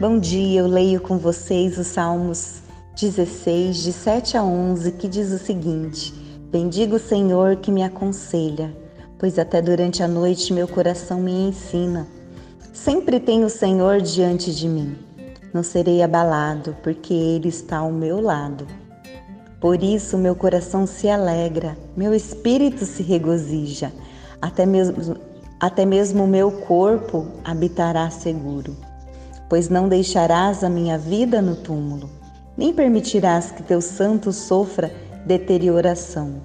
Bom dia, eu leio com vocês os Salmos 16, de 7 a 11, que diz o seguinte: Bendigo o Senhor que me aconselha, pois até durante a noite meu coração me ensina. Sempre tenho o Senhor diante de mim. Não serei abalado, porque Ele está ao meu lado. Por isso meu coração se alegra, meu espírito se regozija, até mesmo, até mesmo meu corpo habitará seguro pois não deixarás a minha vida no túmulo, nem permitirás que teu santo sofra deterioração.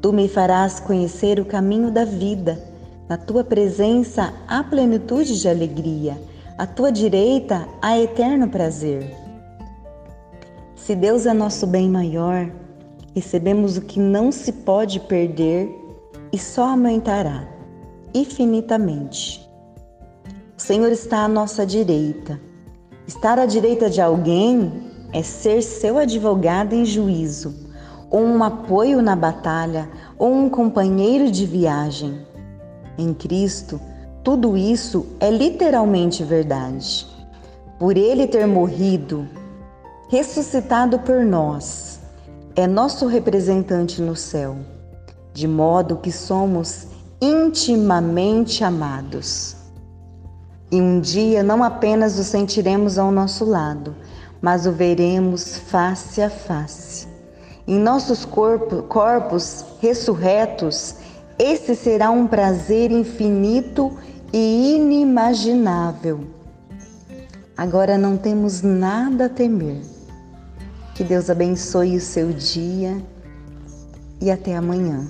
Tu me farás conhecer o caminho da vida, na tua presença há plenitude de alegria, à tua direita há eterno prazer. Se Deus é nosso bem maior, recebemos o que não se pode perder e só aumentará infinitamente. O Senhor está à nossa direita. Estar à direita de alguém é ser seu advogado em juízo, ou um apoio na batalha, ou um companheiro de viagem. Em Cristo, tudo isso é literalmente verdade. Por Ele ter morrido, ressuscitado por nós, é nosso representante no céu, de modo que somos intimamente amados. E um dia não apenas o sentiremos ao nosso lado, mas o veremos face a face. Em nossos corpo, corpos ressurretos, esse será um prazer infinito e inimaginável. Agora não temos nada a temer. Que Deus abençoe o seu dia e até amanhã.